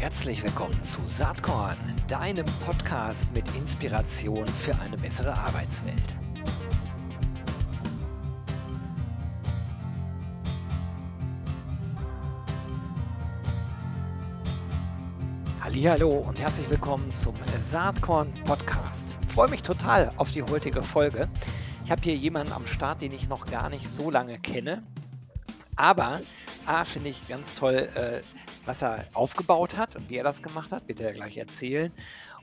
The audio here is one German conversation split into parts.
Herzlich willkommen zu Saatkorn, deinem Podcast mit Inspiration für eine bessere Arbeitswelt. Hallo und herzlich willkommen zum Saatkorn Podcast. Ich freue mich total auf die heutige Folge. Ich habe hier jemanden am Start, den ich noch gar nicht so lange kenne. Aber A, finde ich ganz toll, äh, was er aufgebaut hat und wie er das gemacht hat, wird er gleich erzählen.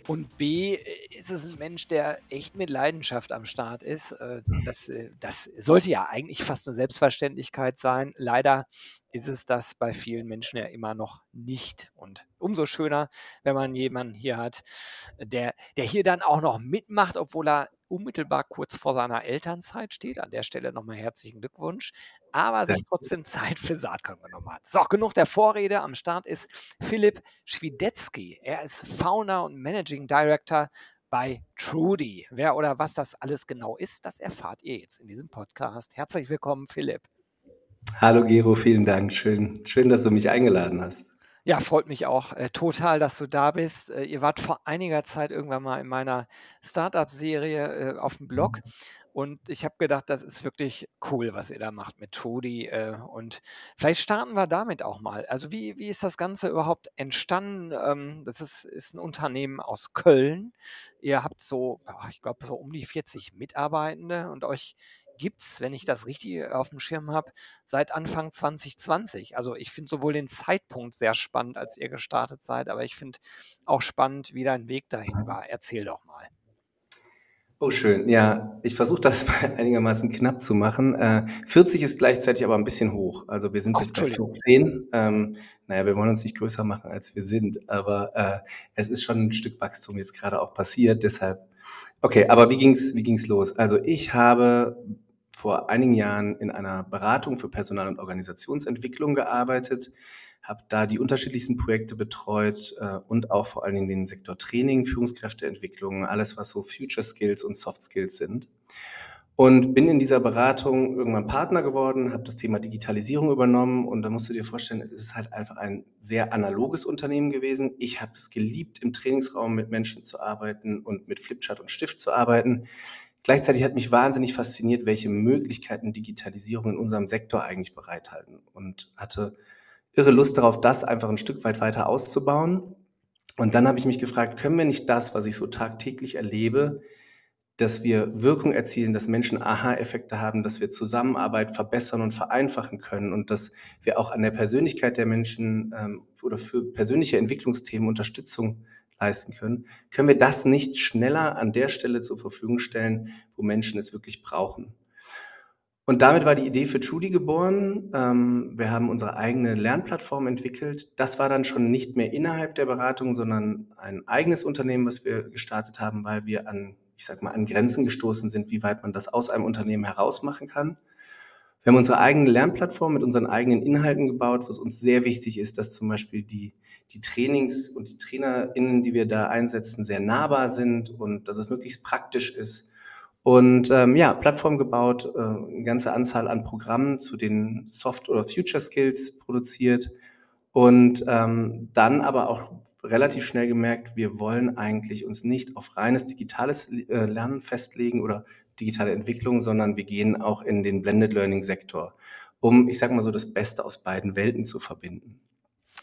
Und B, äh, ist es ein Mensch, der echt mit Leidenschaft am Start ist. Äh, das, äh, das sollte ja eigentlich fast eine Selbstverständlichkeit sein. Leider ist es das bei vielen Menschen ja immer noch nicht. Und umso schöner, wenn man jemanden hier hat, der, der hier dann auch noch mitmacht, obwohl er unmittelbar kurz vor seiner Elternzeit steht. An der Stelle nochmal herzlichen Glückwunsch. Aber sich trotzdem Zeit für Saatkorn genommen hat. So, genug der Vorrede. Am Start ist Philipp Schwiedetzky. Er ist Founder und Managing Director bei Trudy. Wer oder was das alles genau ist, das erfahrt ihr jetzt in diesem Podcast. Herzlich willkommen, Philipp. Hallo Gero, vielen Dank. Schön, schön, dass du mich eingeladen hast. Ja, freut mich auch äh, total, dass du da bist. Äh, ihr wart vor einiger Zeit irgendwann mal in meiner Startup-Serie äh, auf dem Blog mhm. und ich habe gedacht, das ist wirklich cool, was ihr da macht mit Trudy. Äh, und vielleicht starten wir damit auch mal. Also wie, wie ist das Ganze überhaupt entstanden? Ähm, das ist, ist ein Unternehmen aus Köln. Ihr habt so, ich glaube, so um die 40 Mitarbeitende und euch gibt es, wenn ich das richtig äh, auf dem Schirm habe, seit Anfang 2020. Also ich finde sowohl den Zeitpunkt sehr spannend, als ihr gestartet seid, aber ich finde auch spannend, wie dein Weg dahin war. Erzähl doch mal. Oh, schön. Ja, ich versuche das einigermaßen knapp zu machen. Äh, 40 ist gleichzeitig aber ein bisschen hoch. Also wir sind oh, jetzt bei 14. Ähm, naja, wir wollen uns nicht größer machen, als wir sind, aber äh, es ist schon ein Stück Wachstum jetzt gerade auch passiert. Deshalb, okay, aber wie ging's, wie ging's los? Also ich habe vor einigen Jahren in einer Beratung für Personal- und Organisationsentwicklung gearbeitet, habe da die unterschiedlichsten Projekte betreut äh, und auch vor allen Dingen den Sektor Training, Führungskräfteentwicklung, alles was so Future Skills und Soft Skills sind. Und bin in dieser Beratung irgendwann Partner geworden, habe das Thema Digitalisierung übernommen und da musst du dir vorstellen, es ist halt einfach ein sehr analoges Unternehmen gewesen. Ich habe es geliebt, im Trainingsraum mit Menschen zu arbeiten und mit Flipchart und Stift zu arbeiten. Gleichzeitig hat mich wahnsinnig fasziniert, welche Möglichkeiten Digitalisierung in unserem Sektor eigentlich bereithalten und hatte irre Lust darauf, das einfach ein Stück weit weiter auszubauen. Und dann habe ich mich gefragt, können wir nicht das, was ich so tagtäglich erlebe, dass wir Wirkung erzielen, dass Menschen Aha-Effekte haben, dass wir Zusammenarbeit verbessern und vereinfachen können und dass wir auch an der Persönlichkeit der Menschen ähm, oder für persönliche Entwicklungsthemen Unterstützung leisten können, können wir das nicht schneller an der Stelle zur Verfügung stellen, wo Menschen es wirklich brauchen. Und damit war die Idee für Trudy geboren. Ähm, wir haben unsere eigene Lernplattform entwickelt. Das war dann schon nicht mehr innerhalb der Beratung, sondern ein eigenes Unternehmen, was wir gestartet haben, weil wir an, ich sag mal, an Grenzen gestoßen sind, wie weit man das aus einem Unternehmen heraus machen kann. Wir haben unsere eigene Lernplattform mit unseren eigenen Inhalten gebaut, was uns sehr wichtig ist, dass zum Beispiel die, die Trainings und die TrainerInnen, die wir da einsetzen, sehr nahbar sind und dass es möglichst praktisch ist. Und ähm, ja, Plattform gebaut, äh, eine ganze Anzahl an Programmen zu den Soft- oder Future Skills produziert und ähm, dann aber auch relativ schnell gemerkt, wir wollen eigentlich uns nicht auf reines digitales äh, Lernen festlegen oder digitale Entwicklung, sondern wir gehen auch in den Blended Learning Sektor, um, ich sage mal so, das Beste aus beiden Welten zu verbinden.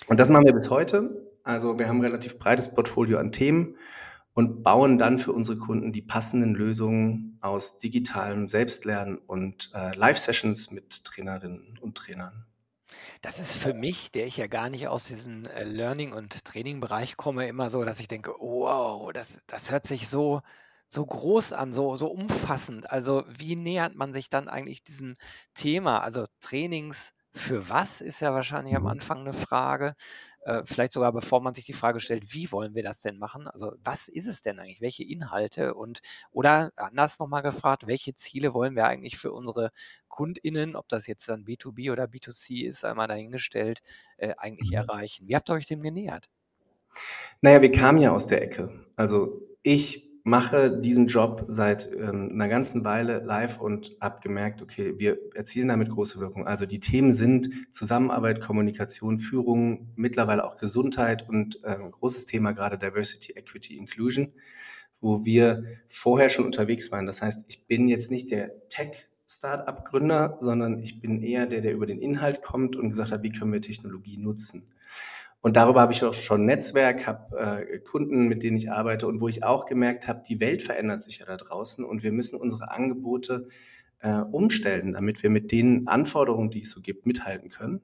Und das machen wir bis heute. Also wir haben ein relativ breites Portfolio an Themen und bauen dann für unsere Kunden die passenden Lösungen aus digitalem Selbstlernen und äh, Live-Sessions mit Trainerinnen und Trainern. Das ist für mich, der ich ja gar nicht aus diesem äh, Learning- und Training-Bereich komme, immer so, dass ich denke, wow, das, das hört sich so so groß an, so, so umfassend. Also wie nähert man sich dann eigentlich diesem Thema? Also Trainings für was ist ja wahrscheinlich am mhm. Anfang eine Frage. Äh, vielleicht sogar bevor man sich die Frage stellt, wie wollen wir das denn machen? Also was ist es denn eigentlich? Welche Inhalte und oder anders nochmal gefragt, welche Ziele wollen wir eigentlich für unsere KundInnen, ob das jetzt dann B2B oder B2C ist, einmal dahingestellt, äh, eigentlich mhm. erreichen? Wie habt ihr euch dem genähert? Naja, wir kamen ja aus der Ecke. Also ich mache diesen Job seit ähm, einer ganzen Weile live und habe gemerkt, okay, wir erzielen damit große Wirkung. Also die Themen sind Zusammenarbeit, Kommunikation, Führung, mittlerweile auch Gesundheit und äh, großes Thema gerade Diversity, Equity, Inclusion, wo wir vorher schon unterwegs waren. Das heißt, ich bin jetzt nicht der Tech-Startup-Gründer, sondern ich bin eher der, der über den Inhalt kommt und gesagt hat, wie können wir Technologie nutzen. Und darüber habe ich auch schon Netzwerk, habe äh, Kunden, mit denen ich arbeite und wo ich auch gemerkt habe, die Welt verändert sich ja da draußen und wir müssen unsere Angebote äh, umstellen, damit wir mit den Anforderungen, die es so gibt, mithalten können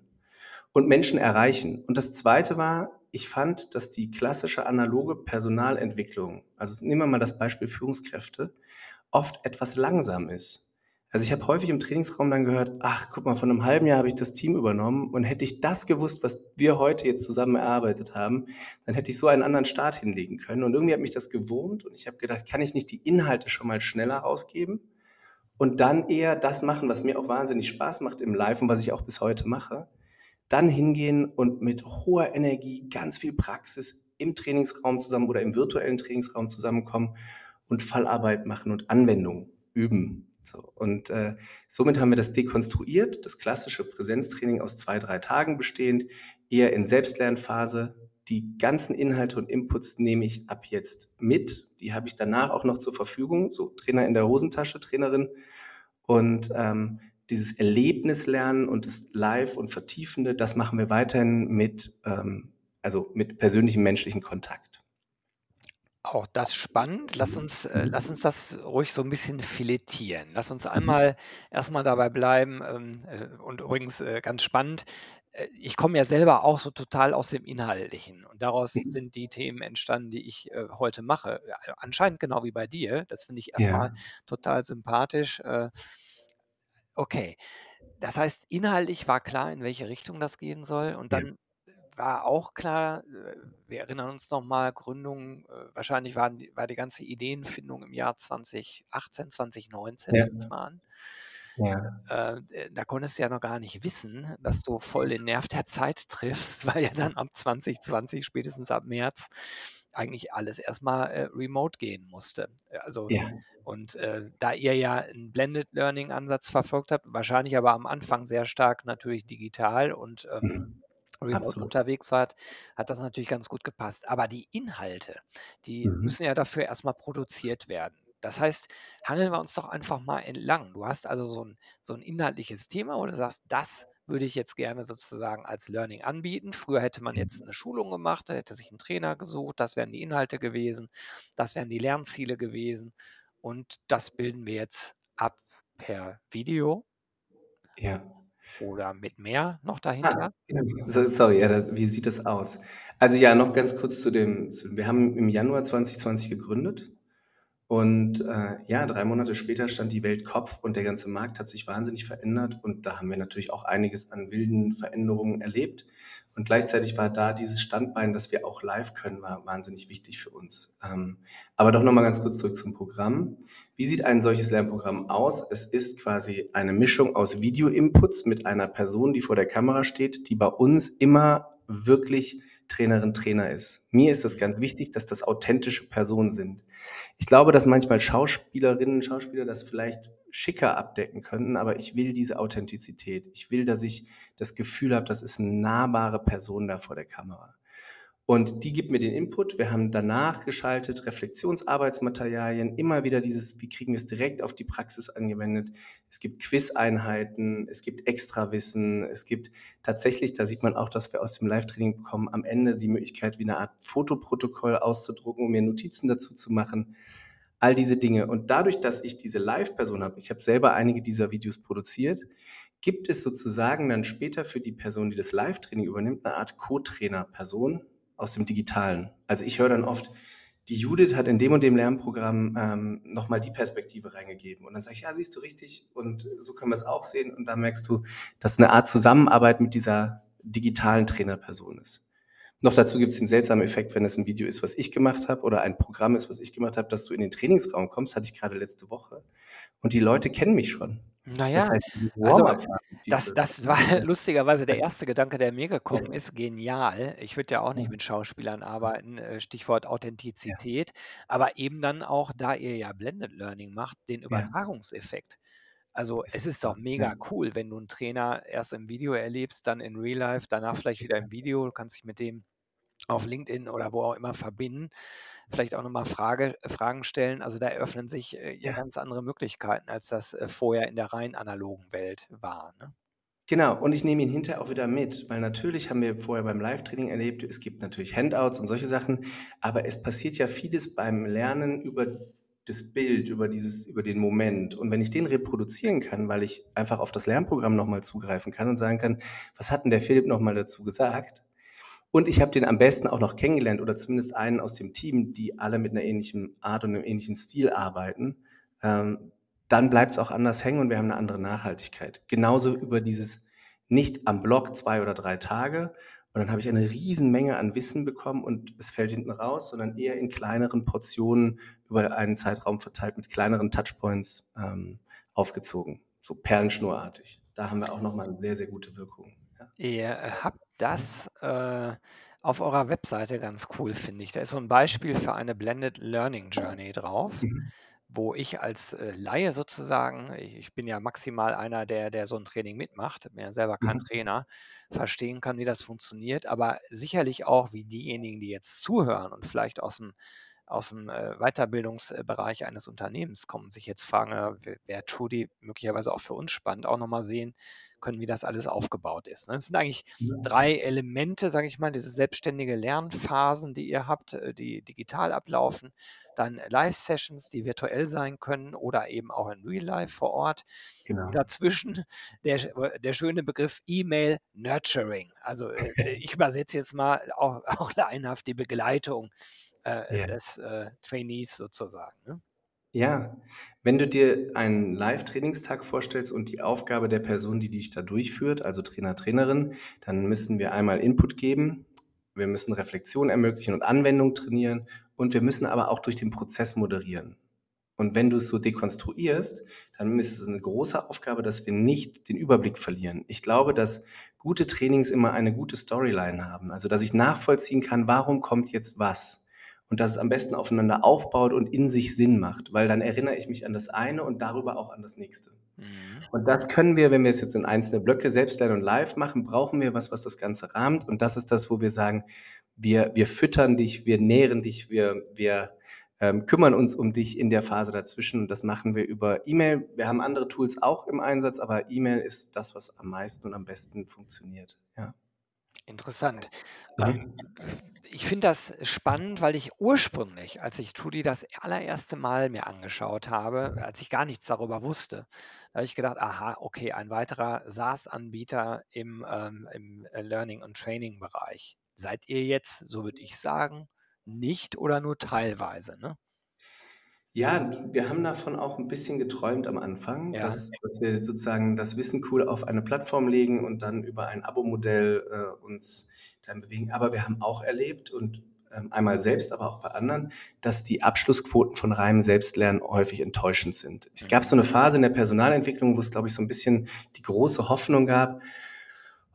und Menschen erreichen. Und das Zweite war, ich fand, dass die klassische analoge Personalentwicklung, also nehmen wir mal das Beispiel Führungskräfte, oft etwas langsam ist. Also ich habe häufig im Trainingsraum dann gehört, ach, guck mal, von einem halben Jahr habe ich das Team übernommen und hätte ich das gewusst, was wir heute jetzt zusammen erarbeitet haben, dann hätte ich so einen anderen Start hinlegen können. Und irgendwie hat mich das gewohnt und ich habe gedacht, kann ich nicht die Inhalte schon mal schneller rausgeben und dann eher das machen, was mir auch wahnsinnig Spaß macht im Live und was ich auch bis heute mache, dann hingehen und mit hoher Energie, ganz viel Praxis im Trainingsraum zusammen oder im virtuellen Trainingsraum zusammenkommen und Fallarbeit machen und Anwendung üben. So, und äh, somit haben wir das dekonstruiert, das klassische Präsenztraining aus zwei, drei Tagen bestehend, eher in Selbstlernphase. Die ganzen Inhalte und Inputs nehme ich ab jetzt mit. Die habe ich danach auch noch zur Verfügung, so Trainer in der Hosentasche, Trainerin. Und ähm, dieses Erlebnislernen und das Live und Vertiefende, das machen wir weiterhin mit, ähm, also mit persönlichem menschlichen Kontakt. Auch das spannend. Lass uns, äh, lass uns das ruhig so ein bisschen filetieren. Lass uns mhm. einmal erstmal dabei bleiben, ähm, äh, und übrigens, äh, ganz spannend, äh, ich komme ja selber auch so total aus dem Inhaltlichen und daraus mhm. sind die Themen entstanden, die ich, äh, heute mache. Äh, anscheinend genau wie bei dir. Das finde ich erstmal Ja. total sympathisch. Äh, okay. Das heißt, inhaltlich war klar, in welche Richtung das gehen soll und Ja. War auch klar, äh, wir erinnern uns noch mal, Gründung, äh, wahrscheinlich waren war die ganze Ideenfindung im Jahr 2018, 2019, Ja. an. Ja. Äh, da konntest du ja noch gar nicht wissen, dass du voll den Nerv der Zeit triffst, weil ja dann ab 2020, spätestens ab März, eigentlich alles erstmal äh, remote gehen musste. Also Ja. und, äh, da ihr ja 'n Blended Learning Ansatz verfolgt habt, wahrscheinlich aber am Anfang sehr stark natürlich digital und, ähm Mhm. Remote Absolut. unterwegs wart, hat das natürlich ganz gut gepasst. Aber die Inhalte, die Mhm. müssen ja dafür erstmal produziert werden. Das heißt, hangeln wir uns doch einfach mal entlang. Du hast also so ein so 'n inhaltliches Thema, wo du sagst: „Das würde ich jetzt gerne sozusagen als Learning anbieten.“ Früher hätte man jetzt eine Schulung gemacht, da hätte sich ein Trainer gesucht, das wären die Inhalte gewesen, das wären die Lernziele gewesen und das bilden wir jetzt ab per Video. Ja. Oder mit mehr noch Ah, dahinter? So sorry, ja, da wie sieht das aus? Also, ja, noch ganz kurz zu dem zu wir haben im Januar 2020 gegründet und, äh, ja, 3 Monate später stand die Welt Kopf und der ganze Markt hat sich wahnsinnig verändert und da haben wir natürlich auch einiges an wilden Veränderungen erlebt. Und gleichzeitig war da dieses Standbein, dass wir auch live können, war wahnsinnig wichtig für uns. Ähm, aber doch noch mal ganz kurz zurück zum Programm. Wie sieht ein solches Lernprogramm aus? Es ist quasi eine Mischung aus Video-Inputs mit einer Person, die vor der Kamera steht, die bei uns immer wirklich Trainerin, Trainer ist. Mir ist das ganz wichtig, dass das authentische Personen sind. Ich glaube, dass manchmal Schauspielerinnen, Schauspieler das vielleicht schicker abdecken könnten, aber ich will diese Authentizität. Ich will, dass ich das Gefühl habe, das ist eine nahbare Person da vor der Kamera. Und die gibt mir den Input. Wir haben danach geschaltet Reflexionsarbeitsmaterialien, immer wieder dieses, wie kriegen wir es direkt auf die Praxis angewendet. Es gibt Quizeinheiten, es gibt Extrawissen, es gibt tatsächlich, da sieht man auch, dass wir aus dem Live-Training bekommen, am Ende die Möglichkeit, wie eine Art Fotoprotokoll auszudrucken, um mir Notizen dazu zu machen. All diese Dinge. Und dadurch, dass ich diese Live-Person habe, ich habe selber einige dieser Videos produziert, gibt es sozusagen dann später für die Person, die das Live-Training übernimmt, eine Art Co-Trainer-Person, aus dem Digitalen. Also ich höre dann oft, die Judith hat in dem und dem Lernprogramm ähm, nochmal die Perspektive reingegeben. Und dann sage ich, ja, siehst du richtig und so können wir es auch sehen. Und da merkst du, dass eine Art Zusammenarbeit mit dieser digitalen Trainerperson ist. Noch dazu gibt es den seltsamen Effekt, wenn es ein Video ist, was ich gemacht habe oder ein Programm ist, was ich gemacht habe, dass du in den Trainingsraum kommst, hatte ich gerade letzte Woche. Und die Leute kennen mich schon. Naja, das, heißt, also, das, das war lustigerweise der erste Gedanke, der mir gekommen ist. Genial. Ich würde ja auch nicht mit Schauspielern arbeiten, äh, Stichwort Authentizität, aber eben dann auch, da ihr ja Blended Learning macht, den Übertragungseffekt. Also es ist doch mega cool, wenn du einen Trainer erst im Video erlebst, dann in Real Life, danach vielleicht wieder im Video, du kannst dich mit dem auf LinkedIn oder wo auch immer verbinden, vielleicht auch nochmal Frage, Fragen stellen. Also da eröffnen sich äh, ja ganz andere Möglichkeiten, als das äh, vorher in der rein analogen Welt war. Ne? Genau, und ich nehme ihn hinterher auch wieder mit, weil natürlich haben wir vorher beim Live-Training erlebt, es gibt natürlich Handouts und solche Sachen, aber es passiert ja vieles beim Lernen über das Bild, über dieses, über den Moment. Und wenn ich den reproduzieren kann, weil ich einfach auf das Lernprogramm nochmal zugreifen kann und sagen kann, was hat denn der Philipp nochmal dazu gesagt? Und ich habe den am besten auch noch kennengelernt oder zumindest einen aus dem Team, die alle mit einer ähnlichen Art und einem ähnlichen Stil arbeiten. Ähm, dann bleibt es auch anders hängen und wir haben eine andere Nachhaltigkeit. Genauso über dieses nicht am Blog zwei oder drei Tage und dann habe ich eine Riesenmenge an Wissen bekommen und es fällt hinten raus, sondern eher in kleineren Portionen über einen Zeitraum verteilt mit kleineren Touchpoints ähm, aufgezogen, so perlenschnurartig. Da haben wir auch nochmal eine sehr, sehr gute Wirkung. Ja. Ihr habt das äh, auf eurer Webseite ganz cool, finde ich. Da ist so ein Beispiel für eine Blended Learning Journey drauf, mhm. Wo ich als äh, Laie sozusagen, ich, ich, bin ja maximal einer, der, der so ein Training mitmacht, bin ja selber kein mhm. Trainer, verstehen kann, wie das funktioniert, aber sicherlich auch, wie diejenigen, die jetzt zuhören und vielleicht aus dem aus dem äh, Weiterbildungsbereich eines Unternehmens kommen, sich jetzt fragen, äh, wer Trudy möglicherweise auch für uns spannend, auch nochmal sehen, können, wie das alles aufgebaut ist. Ne? Es sind eigentlich drei Elemente, sage ich mal, diese selbstständige Lernphasen, die ihr habt, äh, die digital ablaufen, dann Live-Sessions, die virtuell sein können oder eben auch in Real Life vor Ort. Genau. Dazwischen der, der schöne Begriff E-Mail Nurturing. Also äh, ich übersetze jetzt mal auch, auch laienhaft die Begleitung äh, ja. des äh, Trainees sozusagen. Ne? Ja, wenn du dir einen Live-Trainingstag vorstellst und die Aufgabe der Person, die dich da durchführt, also Trainer, Trainerin, dann müssen wir einmal Input geben, wir müssen Reflexion ermöglichen und Anwendung trainieren und wir müssen aber auch durch den Prozess moderieren. Und wenn du es so dekonstruierst, dann ist es eine große Aufgabe, dass wir nicht den Überblick verlieren. Ich glaube, dass gute Trainings immer eine gute Storyline haben. Also, dass ich nachvollziehen kann, warum kommt jetzt was und dass es am besten aufeinander aufbaut und in sich Sinn macht, weil dann erinnere ich mich an das eine und darüber auch an das nächste. Mhm. Und das können wir, wenn wir es jetzt in einzelne Blöcke selbst lernen und live machen, brauchen wir was, was das Ganze rahmt. Und das ist das, wo wir sagen, wir, wir füttern dich, wir nähren dich, wir, wir ähm, kümmern uns um dich in der Phase dazwischen. Und das machen wir über E-Mail. Wir haben andere Tools auch im Einsatz, aber E-Mail ist das, was am meisten und am besten funktioniert. Ja. Interessant. Mhm. Ähm, ich finde das spannend, weil ich ursprünglich, als ich Trudy das allererste Mal mir angeschaut habe, als ich gar nichts darüber wusste, da habe ich gedacht, aha, okay, ein weiterer SaaS-Anbieter im, ähm, im äh, Learning- und Training-Bereich. Seid ihr jetzt, so würde ich sagen, nicht oder nur teilweise, ne? Ja, wir haben davon auch ein bisschen geträumt am Anfang, Ja. dass dass wir sozusagen das Wissen cool auf eine Plattform legen und dann über ein Abo-Modell, äh, uns dann bewegen. Aber wir haben auch erlebt und, ähm, einmal selbst, aber auch bei anderen, dass die Abschlussquoten von reinem Selbstlernen häufig enttäuschend sind. Es gab so eine Phase in der Personalentwicklung, wo es, glaube ich, so ein bisschen die große Hoffnung gab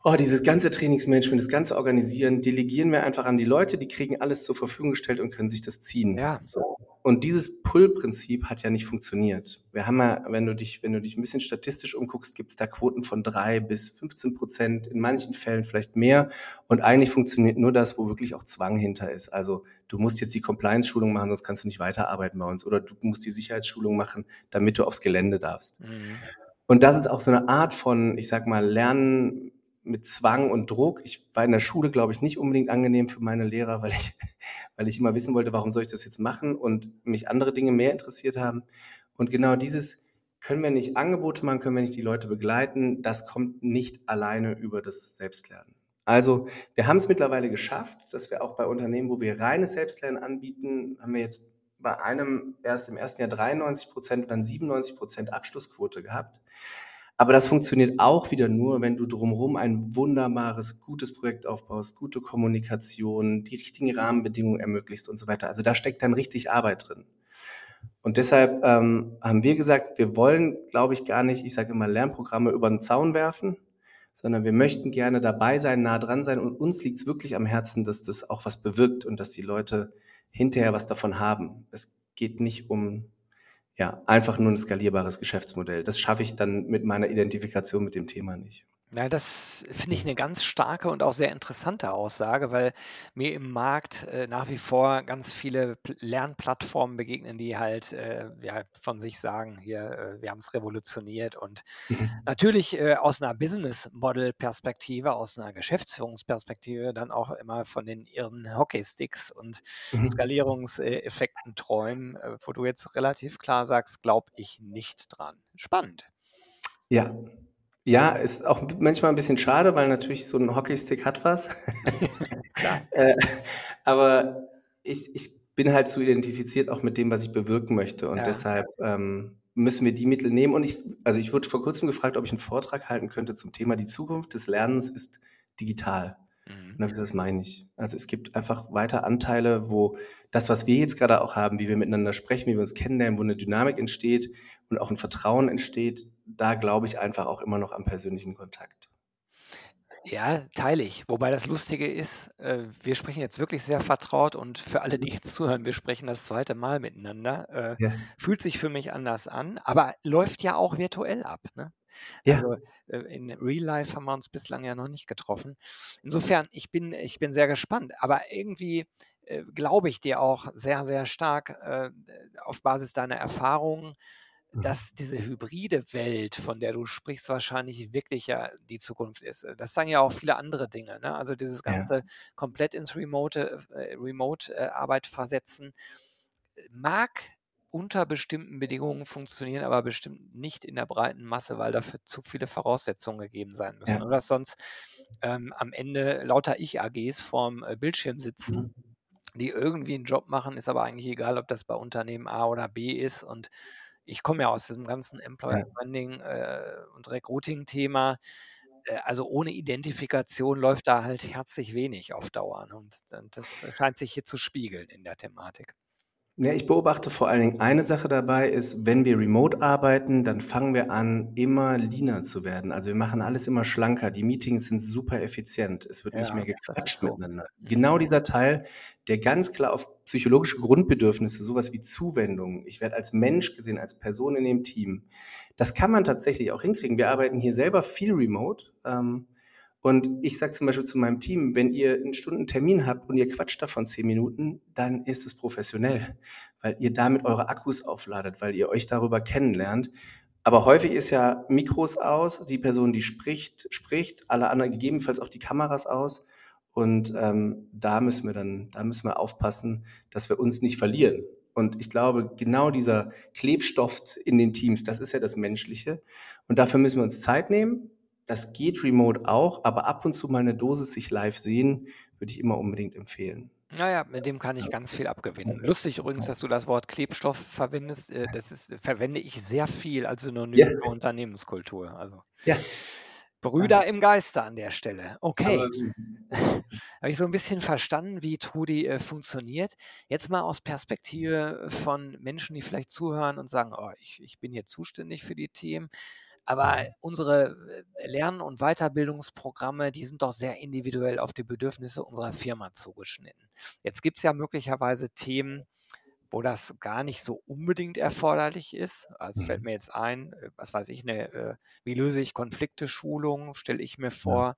oh, dieses ganze Trainingsmanagement, das ganze Organisieren, delegieren wir einfach an die Leute, die kriegen alles zur Verfügung gestellt und können sich das ziehen. Ja. So. Und dieses Pull-Prinzip hat ja nicht funktioniert. Wir haben ja, wenn du dich, wenn du dich ein bisschen statistisch umguckst, gibt es da Quoten von drei bis 15 Prozent, in manchen Fällen vielleicht mehr. Und eigentlich funktioniert nur das, wo wirklich auch Zwang hinter ist. Also du musst jetzt die Compliance-Schulung machen, sonst kannst du nicht weiterarbeiten bei uns. Oder du musst die Sicherheitsschulung machen, damit du aufs Gelände darfst. Mhm. Und das ist auch so eine Art von, ich sag mal, Lernen mit Zwang und Druck. Ich war in der Schule, glaube ich, nicht unbedingt angenehm für meine Lehrer, weil ich, weil ich immer wissen wollte, warum soll ich das jetzt machen und mich andere Dinge mehr interessiert haben. Und genau dieses können wir nicht Angebote machen, können wir nicht die Leute begleiten, das kommt nicht alleine über das Selbstlernen. Also wir haben es mittlerweile geschafft, dass wir auch bei Unternehmen, wo wir reines Selbstlernen anbieten, haben wir jetzt bei einem erst im ersten Jahr 93 Prozent, dann 97 Prozent Abschlussquote gehabt. Aber das funktioniert auch wieder nur, wenn du drumherum ein wunderbares, gutes Projekt aufbaust, gute Kommunikation, die richtigen Rahmenbedingungen ermöglicht und so weiter. Also da steckt dann richtig Arbeit drin. Und deshalb ähm, haben wir gesagt, wir wollen, glaube ich, gar nicht, ich sage immer, Lernprogramme über den Zaun werfen, sondern wir möchten gerne dabei sein, nah dran sein. Und uns liegt es wirklich am Herzen, dass das auch was bewirkt und dass die Leute hinterher was davon haben. Es geht nicht um ja, einfach nur ein skalierbares Geschäftsmodell. Das schaffe ich dann mit meiner Identifikation mit dem Thema nicht. Ja, das finde ich eine ganz starke und auch sehr interessante Aussage, weil mir im Markt, äh, nach wie vor ganz viele Pl Lernplattformen begegnen, die halt, äh, ja, von sich sagen: „Hier, äh, wir es revolutioniert“ und Mhm. natürlich, äh, aus einer Business-Model-Perspektive, aus einer Geschäftsführungsperspektive dann auch immer von den irren Hockeysticks und Mhm. Skalierungseffekten träumen, äh, wo du jetzt relativ klar sagst: „Glaube ich nicht dran.“ Spannend. Ja. Ja, ist auch manchmal ein bisschen schade, weil natürlich so ein Hockeystick hat was. Klar. Äh, aber ich ich bin halt so identifiziert auch mit dem, was ich bewirken möchte und Ja. deshalb, ähm, müssen wir die Mittel nehmen und ich also, ich wurde vor Kurzem gefragt, ob ich einen Vortrag halten könnte zum Thema „Die Zukunft des Lernens ist digital“. Und Mhm. dann ich gesagt: „Das meine ich.“ Also, es gibt einfach weiter Anteile, wo das, was wir jetzt gerade auch haben, wie wir miteinander sprechen, wie wir uns kennenlernen, wo eine Dynamik entsteht und auch ein Vertrauen entsteht, da glaube ich einfach auch immer noch am persönlichen Kontakt. Ja, teile ich. Wobei das Lustige ist, äh, wir sprechen jetzt wirklich sehr vertraut und für alle, die jetzt zuhören, wir sprechen das zweite Mal miteinander. Äh, Ja. fühlt sich für mich anders an, aber läuft ja auch virtuell ab, ne? Ja. Also, äh, in Real Life haben wir uns bislang ja noch nicht getroffen. Insofern, ich bin ich bin sehr gespannt, aber irgendwie, äh, glaube ich dir auch sehr, sehr stark, äh, auf Basis deiner Erfahrungen. Dass diese hybride Welt, von der du sprichst, wahrscheinlich wirklich ja die Zukunft ist. Äh, das sagen ja auch viele andere Dinge, ne? Also, dieses Ja. ganze komplett ins Remote äh, Remote, äh, Arbeit versetzen, mag unter bestimmten Bedingungen funktionieren, aber bestimmt nicht in der breiten Masse, weil dafür zu viele Voraussetzungen gegeben sein müssen. Ja. Dass sonst, ähm, am Ende lauter Ich-AGs vorm, äh, Bildschirm sitzen, Mhm. die irgendwie 'n Job machen, ist aber eigentlich egal, ob das bei Unternehmen A oder B ist. Und ich komme ja aus diesem ganzen Employer. Branding, äh, und Recruiting-Thema. Äh, also, ohne Identifikation läuft da halt herzlich wenig auf Dauer, ne? Und das scheint sich hier zu spiegeln in der Thematik. Ja, ich beobachte vor allen Dingen eine Sache dabei ist, wenn wir remote arbeiten, dann fangen wir an, immer leaner zu werden. Also, wir machen alles immer schlanker. Die Meetings sind super effizient. Es wird nicht Ja, mehr das ist gequatscht miteinander. Genau dieser Teil, der ganz klar auf psychologische Grundbedürfnisse, so was wie Zuwendung ich werde als Mensch gesehen, als Person in dem Team. Das kann man tatsächlich auch hinkriegen. Wir arbeiten hier selber viel remote, ähm, und ich sage zum Beispiel zu meinem Team: „Wenn ihr 'n Stundentermin habt und ihr quatscht davon 10 Minuten, dann ist es professionell, weil ihr damit eure Akkus aufladet, weil ihr euch darüber kennenlernt.“ Aber häufig ist ja Mikros aus, die Person, die spricht, spricht, alle anderen gegebenenfalls auch die Kameras aus. Und, ähm, da müssen wir dann da müssen wir aufpassen, dass wir uns nicht verlieren. Und ich glaube, genau dieser Klebstoff in den Teams, das ist ja das Menschliche. Und dafür müssen wir uns Zeit nehmen. Das geht remote auch, aber ab und zu mal 'ne Dosis sich live sehen, würde ich immer unbedingt empfehlen. Na ja, mit dem kann ich ganz viel abgewinnen. Lustig übrigens, dass du das Wort Klebstoff verwendest. Äh, das ist verwende ich sehr viel als Synonym Ja. für Unternehmenskultur. Also Ja. Brüder im Geiste an der Stelle. Okay. Habe ich so 'n bisschen verstanden, wie Trudi, äh, funktioniert. Jetzt mal aus Perspektive von Menschen, die vielleicht zuhören und sagen: „Oh, ich ich bin hier zuständig für die Themen.“ Aber Mhm. unsere, äh, Lern und Weiterbildungsprogramme, die sind doch sehr individuell auf die Bedürfnisse unserer Firma zugeschnitten. Jetzt gibt's ja möglicherweise Themen, wo das gar nicht so unbedingt erforderlich ist. Also, fällt Mhm. mir jetzt ein, äh, was weiß ich, 'ne, äh, „Wie löse ich Konflikte“-Schulung, stelle ich mir vor,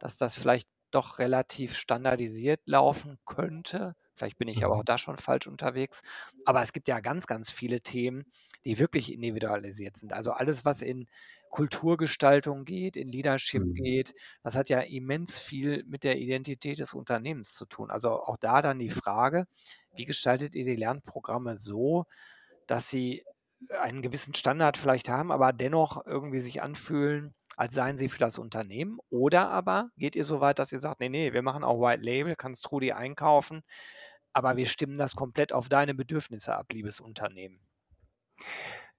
dass das vielleicht doch relativ standardisiert laufen könnte. Vielleicht bin ich aber auch Mhm. da schon falsch unterwegs. Aber es gibt ja ganz, ganz viele Themen, die wirklich individualisiert sind. Also, alles, was in Kulturgestaltung geht, in Leadership Mhm. geht, das hat ja immens viel mit der Identität des Unternehmens zu tun. Also, auch da dann die Frage: Wie gestaltet ihr die Lernprogramme so, dass sie einen gewissen Standard vielleicht haben, aber dennoch irgendwie sich anfühlen, als seien sie für das Unternehmen? Oder aber geht ihr so weit, dass ihr sagt: „Ne, ne, wir machen auch White Label, kannst Trudi einkaufen, aber wir stimmen das komplett auf deine Bedürfnisse ab, liebes Unternehmen?“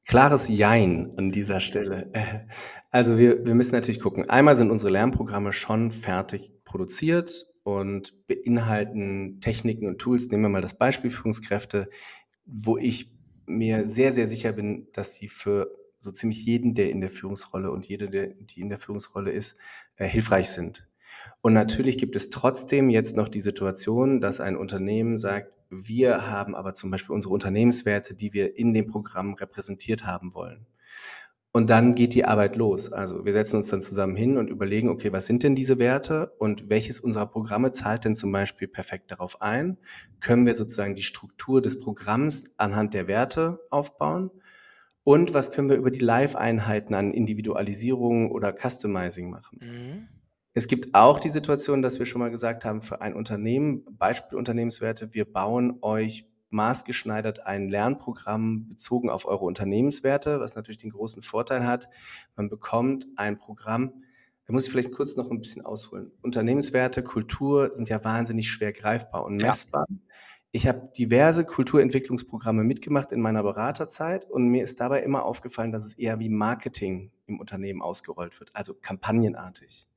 Klares Jein an dieser Stelle. Also wir, wir müssen natürlich gucken. Einmal sind unsere Lernprogramme schon fertig produziert und beinhalten Techniken und Tools. Nehmen wir mal das Beispiel Führungskräfte, wo ich mir sehr, sehr sicher bin, dass sie für so ziemlich jeden, der in der Führungsrolle und jede, der, die in der Führungsrolle ist, äh, hilfreich sind. Und natürlich gibt es trotzdem jetzt noch die Situation, dass ein Unternehmen sagt, wir haben aber zum Beispiel unsere Unternehmenswerte, die wir in dem Programm repräsentiert haben wollen. Und dann geht die Arbeit los. Also wir setzen uns dann zusammen hin und überlegen, okay, was sind denn diese Werte und welches unserer Programme zahlt denn zum Beispiel perfekt darauf ein? Können wir sozusagen die Struktur des Programms anhand der Werte aufbauen? Und was können wir über die Live-Einheiten an Individualisierung oder Customizing machen? Mhm. Es gibt auch die Situation, dass wir schon mal gesagt haben, für ein Unternehmen, Beispiel Unternehmenswerte, wir bauen euch maßgeschneidert ein Lernprogramm bezogen auf eure Unternehmenswerte, was natürlich den großen Vorteil hat, man bekommt ein Programm, da muss ich vielleicht kurz noch ein bisschen ausholen. Unternehmenswerte, Kultur sind ja wahnsinnig schwer greifbar und messbar. Ja. Ich habe diverse Kulturentwicklungsprogramme mitgemacht in meiner Beraterzeit und mir ist dabei immer aufgefallen, dass es eher wie Marketing im Unternehmen ausgerollt wird, also kampagnenartig.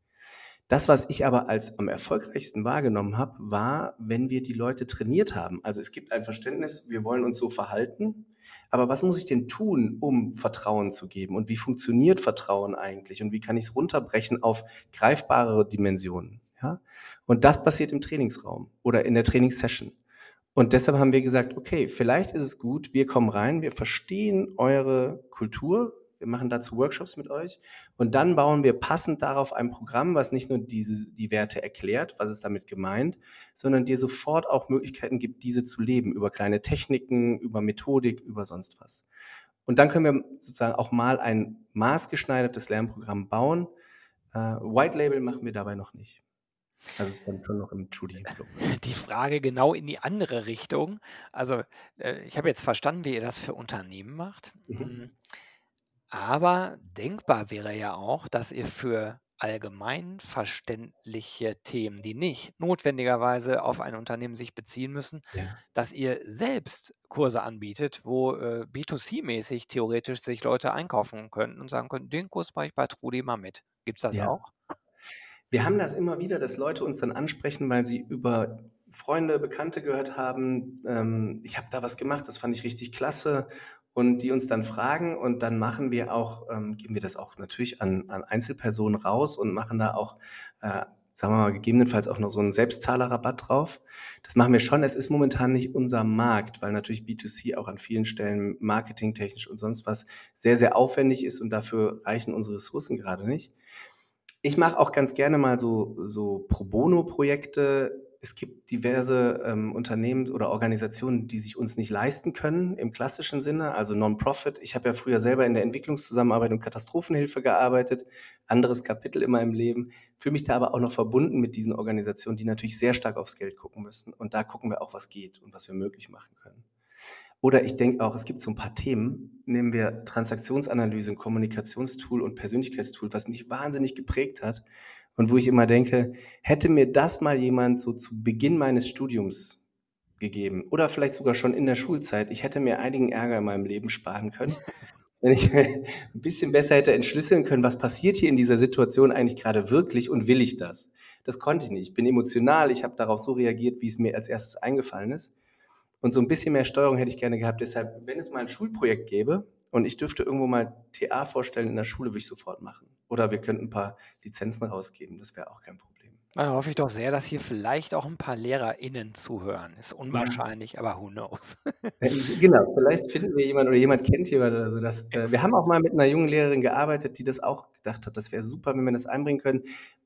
Das, was ich aber als am erfolgreichsten wahrgenommen habe, war, wenn wir die Leute trainiert haben. Also es gibt ein Verständnis, wir wollen uns so verhalten, aber was muss ich denn tun, um Vertrauen zu geben? Und wie funktioniert Vertrauen eigentlich? Und wie kann ich es runterbrechen auf greifbare Dimensionen? Ja? Und das passiert im Trainingsraum oder in der Trainingssession. Und deshalb haben wir gesagt, okay, vielleicht ist es gut, wir kommen rein, wir verstehen eure Kultur, wir machen dazu Workshops mit euch und dann bauen wir passend darauf ein Programm, was nicht nur diese, die Werte erklärt, was ist damit gemeint, sondern dir sofort auch Möglichkeiten gibt, diese zu leben, über kleine Techniken, über Methodik, über sonst was. Und dann können wir sozusagen auch mal ein maßgeschneidertes Lernprogramm bauen. Äh, White Label machen wir dabei noch nicht. Also ist dann schon noch im Studienflug. Die Frage genau in die andere Richtung. Also äh, ich habe jetzt verstanden, wie ihr das für Unternehmen macht. Mhm. Aber denkbar wäre ja auch, dass ihr für allgemeinverständliche Themen, die nicht notwendigerweise auf ein Unternehmen sich beziehen müssen, Ja. dass ihr selbst Kurse anbietet, wo äh, B2C-mäßig theoretisch sich Leute einkaufen könnten und sagen können, den Kurs mache ich bei Trudi mal mit. Gibt es das Ja. auch? Wir haben das immer wieder, dass Leute uns dann ansprechen, weil sie über Freunde, Bekannte gehört haben, ähm, ich habe da was gemacht, das fand ich richtig klasse und die uns dann fragen und dann machen wir auch, ähm, geben wir das auch natürlich an, an Einzelpersonen raus und machen da auch, äh, sagen wir mal, gegebenenfalls auch noch so einen Selbstzahlerrabatt drauf. Das machen wir schon. Es ist momentan nicht unser Markt, weil natürlich B2C auch an vielen Stellen marketingtechnisch und sonst was sehr, sehr aufwendig ist und dafür reichen unsere Ressourcen gerade nicht. Ich mache auch ganz gerne mal so, so Pro Bono-Projekte es gibt diverse ähm, Unternehmen oder Organisationen, die sich uns nicht leisten können im klassischen Sinne, also Non-Profit. Ich habe ja früher selber in der Entwicklungszusammenarbeit und Katastrophenhilfe gearbeitet, anderes Kapitel immer im Leben, fühle mich da aber auch noch verbunden mit diesen Organisationen, die natürlich sehr stark aufs Geld gucken müssen. Und da gucken wir auch, was geht und was wir möglich machen können. Oder ich denke auch, es gibt so ein paar Themen, nehmen wir Transaktionsanalyse, Kommunikationstool und Persönlichkeitstool, was mich wahnsinnig geprägt hat und wo ich immer denke, hätte mir das mal jemand so zu Beginn meines Studiums gegeben oder vielleicht sogar schon in der Schulzeit, ich hätte mir einigen Ärger in meinem Leben sparen können, wenn ich ein bisschen besser hätte entschlüsseln können, was passiert hier in dieser Situation eigentlich gerade wirklich und will ich das? Das konnte ich nicht. Ich bin emotional, ich habe darauf so reagiert, wie es mir als erstes eingefallen ist. Und so ein bisschen mehr Steuerung hätte ich gerne gehabt. Deshalb, wenn es mal ein Schulprojekt gäbe und ich dürfte irgendwo mal TA vorstellen in der Schule, würde ich sofort machen. Oder wir könnten ein paar Lizenzen rausgeben, das wäre auch kein Problem. Dann hoffe ich doch sehr, dass hier vielleicht auch ein paar LehrerInnen zuhören. Ist unwahrscheinlich, ja. aber who knows? genau, vielleicht finden wir jemanden oder jemand kennt jemanden oder so. Dass, äh, wir haben auch mal mit einer jungen Lehrerin gearbeitet, die das auch gedacht hat, das wäre super, wenn wir das einbringen können.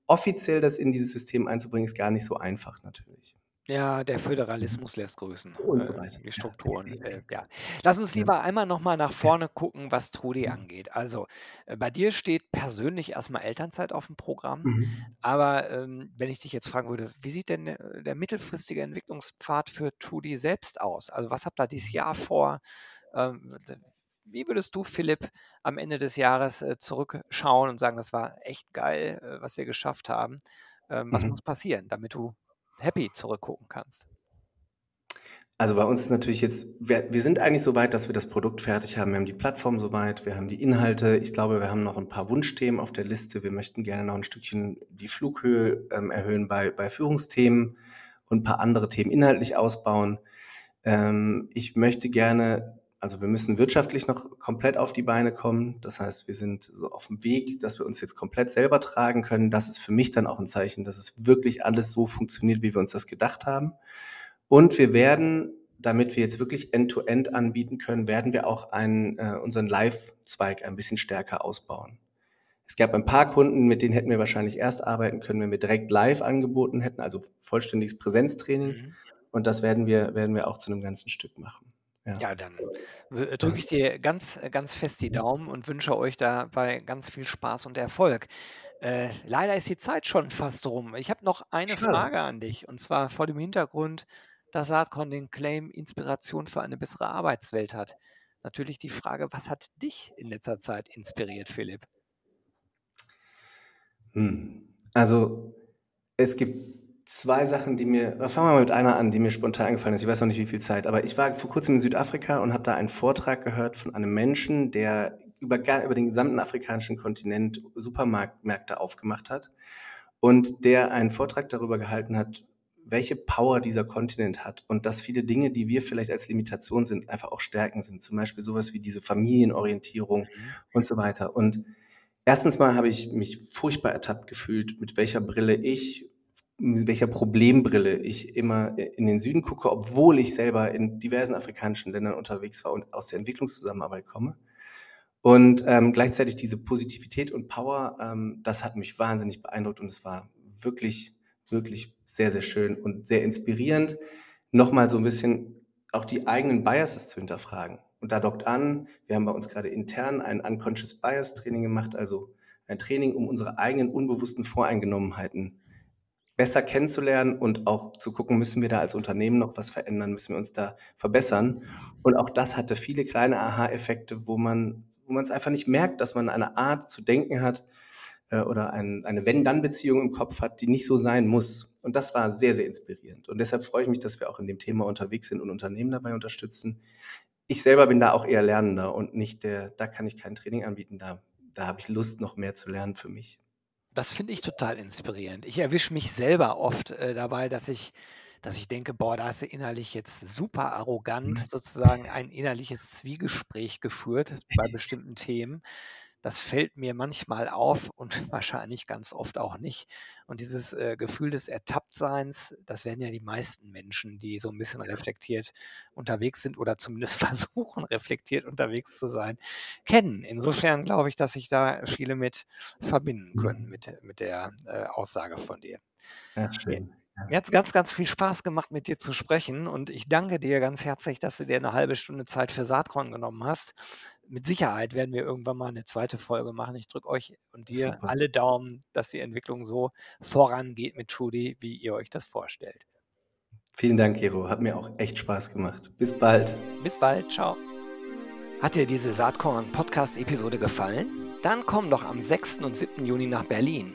Offiziell das in dieses System einzubringen, ist gar nicht so einfach natürlich. Ja, der Föderalismus lässt grüßen. Und so äh, weiter. Die Strukturen. Äh, ja. Lass uns lieber einmal nochmal nach vorne gucken, was Trudi mhm. angeht. Also, äh, bei dir steht persönlich erstmal Elternzeit auf dem Programm. Mhm. Aber ähm, wenn ich dich jetzt fragen würde, wie sieht denn der, der mittelfristige Entwicklungspfad für Trudi selbst aus? Also, was habt ihr dieses Jahr vor? Ähm, wie würdest du, Philipp, am Ende des Jahres äh, zurückschauen und sagen, das war echt geil, äh, was wir geschafft haben? Ähm, was mhm. muss passieren, damit du happy zurückgucken kannst? Also bei uns ist natürlich jetzt, wir, wir, sind eigentlich so weit, dass wir das Produkt fertig haben. Wir haben die Plattform soweit, wir haben die Inhalte. Ich glaube, wir haben noch ein paar Wunschthemen auf der Liste. Wir möchten gerne noch ein Stückchen die Flughöhe ähm, erhöhen bei, bei Führungsthemen und ein paar andere Themen inhaltlich ausbauen. Ähm, ich möchte gerne, also wir müssen wirtschaftlich noch komplett auf die Beine kommen. Das heißt, wir sind so auf dem Weg, dass wir uns jetzt komplett selber tragen können. Das ist für mich dann auch ein Zeichen, dass es wirklich alles so funktioniert, wie wir uns das gedacht haben. Und wir werden, damit wir jetzt wirklich End-to-End -End anbieten können, werden wir auch einen, äh, unseren Live-Zweig ein bisschen stärker ausbauen. Es gab ein paar Kunden, mit denen hätten wir wahrscheinlich erst arbeiten können, wenn wir direkt live angeboten hätten, also vollständiges Präsenztraining. Mhm. Und das werden wir, werden wir auch zu einem ganzen Stück machen. Ja, ja dann drücke ich dir ganz, ganz fest die Daumen und wünsche euch dabei ganz viel Spaß und Erfolg. Äh, leider ist die Zeit schon fast rum. Ich habe noch eine Schade. Frage an dich und zwar vor dem Hintergrund, dass Saatkorn den Claim Inspiration für eine bessere Arbeitswelt hat. Natürlich die Frage, was hat dich in letzter Zeit inspiriert, Philipp? Hm. Also es gibt zwei Sachen, die mir, fangen wir mal mit einer an, die mir spontan eingefallen ist. Ich weiß noch nicht, wie viel Zeit, aber ich war vor kurzem in Südafrika und habe da einen Vortrag gehört von einem Menschen, der über, über den gesamten afrikanischen Kontinent Supermärkte aufgemacht hat und der einen Vortrag darüber gehalten hat, welche Power dieser Kontinent hat und dass viele Dinge, die wir vielleicht als Limitation sind, einfach auch Stärken sind. Zum Beispiel sowas wie diese Familienorientierung mhm. und so weiter. Und erstens mal habe ich mich furchtbar ertappt gefühlt, mit welcher Brille ich, mit welcher Problembrille ich immer in den Süden gucke, obwohl ich selber in diversen afrikanischen Ländern unterwegs war und aus der Entwicklungszusammenarbeit komme. Und ähm, gleichzeitig diese Positivität und Power, ähm, das hat mich wahnsinnig beeindruckt und es war wirklich wirklich sehr, sehr schön und sehr inspirierend, nochmal so ein bisschen auch die eigenen Biases zu hinterfragen. Und da dockt an, wir haben bei uns gerade intern ein Unconscious Bias Training gemacht, also ein Training, um unsere eigenen unbewussten Voreingenommenheiten besser kennenzulernen und auch zu gucken, müssen wir da als Unternehmen noch was verändern, müssen wir uns da verbessern. Und auch das hatte viele kleine Aha-Effekte, wo man, wo man es einfach nicht merkt, dass man eine Art zu denken hat, äh, oder ein, eine Wenn-Dann-Beziehung im Kopf hat, die nicht so sein muss. Und das war sehr, sehr inspirierend. Und deshalb freue ich mich, dass wir auch in dem Thema unterwegs sind und Unternehmen dabei unterstützen. Ich selber bin da auch eher Lernender und nicht der, da kann ich kein Training anbieten, da, da habe ich Lust, noch mehr zu lernen für mich. Das finde ich total inspirierend. Ich erwische mich selber oft äh, dabei, dass ich, dass ich denke, boah, da hast du innerlich jetzt super arrogant mhm. sozusagen ein innerliches Zwiegespräch geführt bei bestimmten Themen. Das fällt mir manchmal auf und wahrscheinlich ganz oft auch nicht. Und dieses äh, Gefühl des Ertapptseins, das werden ja die meisten Menschen, die so ein bisschen reflektiert unterwegs sind oder zumindest versuchen, reflektiert unterwegs zu sein, kennen. Insofern glaube ich, dass sich da viele mit verbinden können mhm. mit, mit der äh, Aussage von dir. Ja, schön. Mir hat es ganz, ganz viel Spaß gemacht, mit dir zu sprechen und ich danke dir ganz herzlich, dass du dir eine halbe Stunde Zeit für Saatkorn genommen hast. Mit Sicherheit werden wir irgendwann mal eine zweite Folge machen. Ich drücke euch und dir Super. alle Daumen, dass die Entwicklung so vorangeht mit Trudy, wie ihr euch das vorstellt. Vielen Dank, Gero. Hat mir auch echt Spaß gemacht. Bis bald. Bis bald. Ciao. Hat dir diese Saatkorn-Podcast-Episode gefallen? Dann komm doch am 6. und 7. Juni nach Berlin.